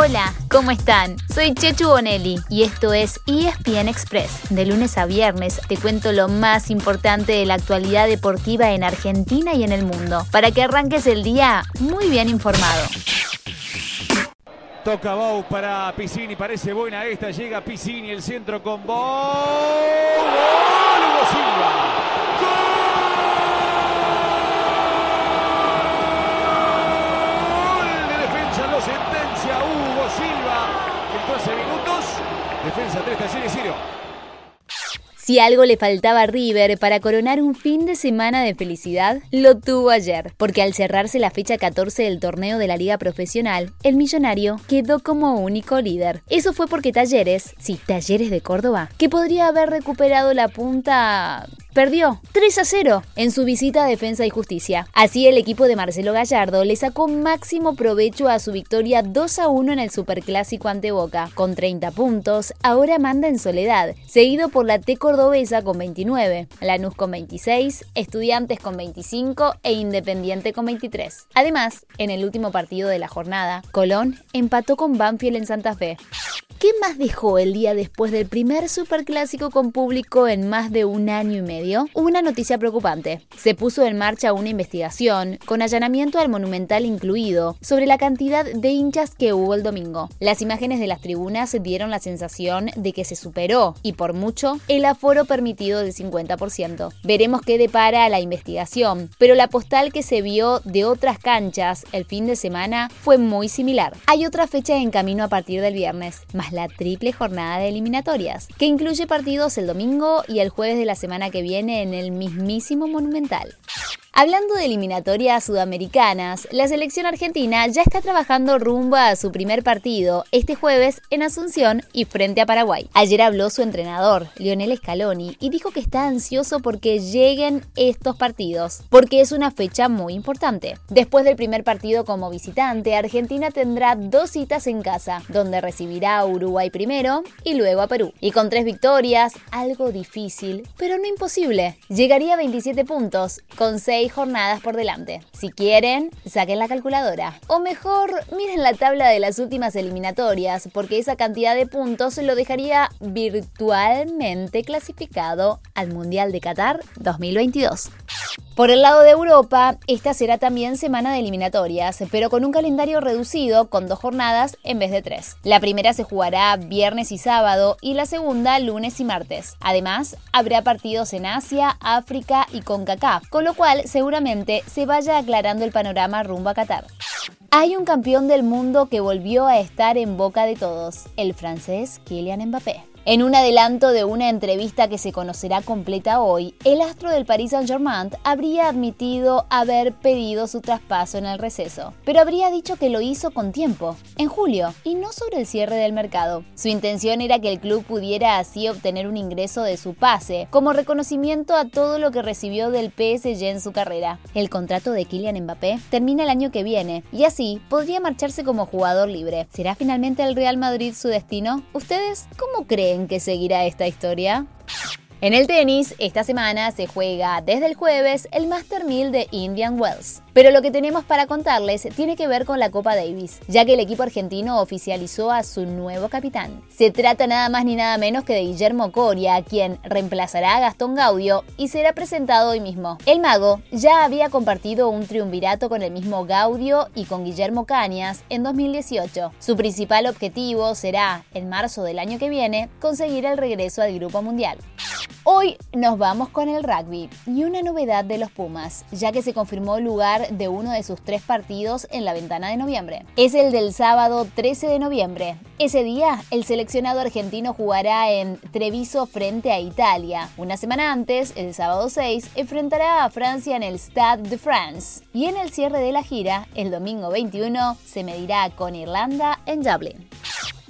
Hola, ¿cómo están? Soy Chechu Bonelli y esto es ESPN Express. De lunes a viernes te cuento lo más importante de la actualidad deportiva en Argentina y en el mundo, para que arranques el día muy bien informado. Toca Bau para Piscini, parece buena esta, llega Piscini, el centro con Bau. ¡Gol! Silva. ¡Gol! De defensa lo 14 minutos. Defensa 3, Talleres 0. Si algo le faltaba a River para coronar un fin de semana de felicidad, lo tuvo ayer, porque al cerrarse la fecha 14 del torneo de la Liga Profesional, el millonario quedó como único líder. Eso fue porque Talleres, sí, Talleres de Córdoba, que podría haber recuperado la punta perdió 3 a 0 en su visita a Defensa y Justicia. Así el equipo de Marcelo Gallardo le sacó máximo provecho a su victoria 2 a 1 en el Superclásico ante Boca. Con 30 puntos, ahora manda en soledad, seguido por la T Cordobesa con 29, Lanús con 26, Estudiantes con 25 e Independiente con 23. Además, en el último partido de la jornada, Colón empató con Banfield en Santa Fe. ¿Qué más dejó el día después del primer superclásico con público en más de un año y medio? Una noticia preocupante. Se puso en marcha una investigación, con allanamiento al Monumental incluido, sobre la cantidad de hinchas que hubo el domingo. Las imágenes de las tribunas dieron la sensación de que se superó, y por mucho, el aforo permitido del 50%. Veremos qué depara la investigación, pero la postal que se vio de otras canchas el fin de semana fue muy similar. Hay otra fecha en camino a partir del viernes, la triple jornada de eliminatorias, que incluye partidos el domingo y el jueves de la semana que viene en el mismísimo Monumental. Hablando de eliminatorias sudamericanas, la selección argentina ya está trabajando rumbo a su primer partido este jueves en Asunción y frente a Paraguay. Ayer habló su entrenador, Lionel Scaloni, y dijo que está ansioso porque lleguen estos partidos, porque es una fecha muy importante. Después del primer partido como visitante, Argentina tendrá dos citas en casa, donde recibirá a Uruguay primero y luego a Perú. Y con tres victorias, algo difícil, pero no imposible. Llegaría a 27 puntos, con 6 jornadas por delante. Si quieren, saquen la calculadora. O mejor, miren la tabla de las últimas eliminatorias, porque esa cantidad de puntos lo dejaría virtualmente clasificado al Mundial de Qatar 2022. Por el lado de Europa, esta será también semana de eliminatorias, pero con un calendario reducido con dos jornadas en vez de tres. La primera se jugará viernes y sábado y la segunda lunes y martes. Además, habrá partidos en Asia, África y CONCACAF, con lo cual seguramente se vaya aclarando el panorama rumbo a Qatar. Hay un campeón del mundo que volvió a estar en boca de todos, el francés Kylian Mbappé. En un adelanto de una entrevista que se conocerá completa hoy, el astro del Paris Saint-Germain habría admitido haber pedido su traspaso en el receso, pero habría dicho que lo hizo con tiempo, en julio, y no sobre el cierre del mercado. Su intención era que el club pudiera así obtener un ingreso de su pase, como reconocimiento a todo lo que recibió del PSG en su carrera. El contrato de Kylian Mbappé termina el año que viene, y así podría marcharse como jugador libre. ¿Será finalmente el Real Madrid su destino? ¿Ustedes cómo creen? Que seguirá esta historia? En el tenis, esta semana se juega desde el jueves el Master 1000 de Indian Wells. Pero lo que tenemos para contarles tiene que ver con la Copa Davis, ya que el equipo argentino oficializó a su nuevo capitán. Se trata nada más ni nada menos que de Guillermo Coria, quien reemplazará a Gastón Gaudio y será presentado hoy mismo. El mago ya había compartido un triunvirato con el mismo Gaudio y con Guillermo Cañas en 2018. Su principal objetivo será, en marzo del año que viene, conseguir el regreso al Grupo Mundial. Hoy nos vamos con el rugby y una novedad de los Pumas, ya que se confirmó el lugar de uno de sus tres partidos en la ventana de noviembre. Es el del sábado 13 de noviembre. Ese día, el seleccionado argentino jugará en Treviso frente a Italia. Una semana antes, el sábado 6, enfrentará a Francia en el Stade de France. Y en el cierre de la gira, el domingo 21, se medirá con Irlanda en Dublin.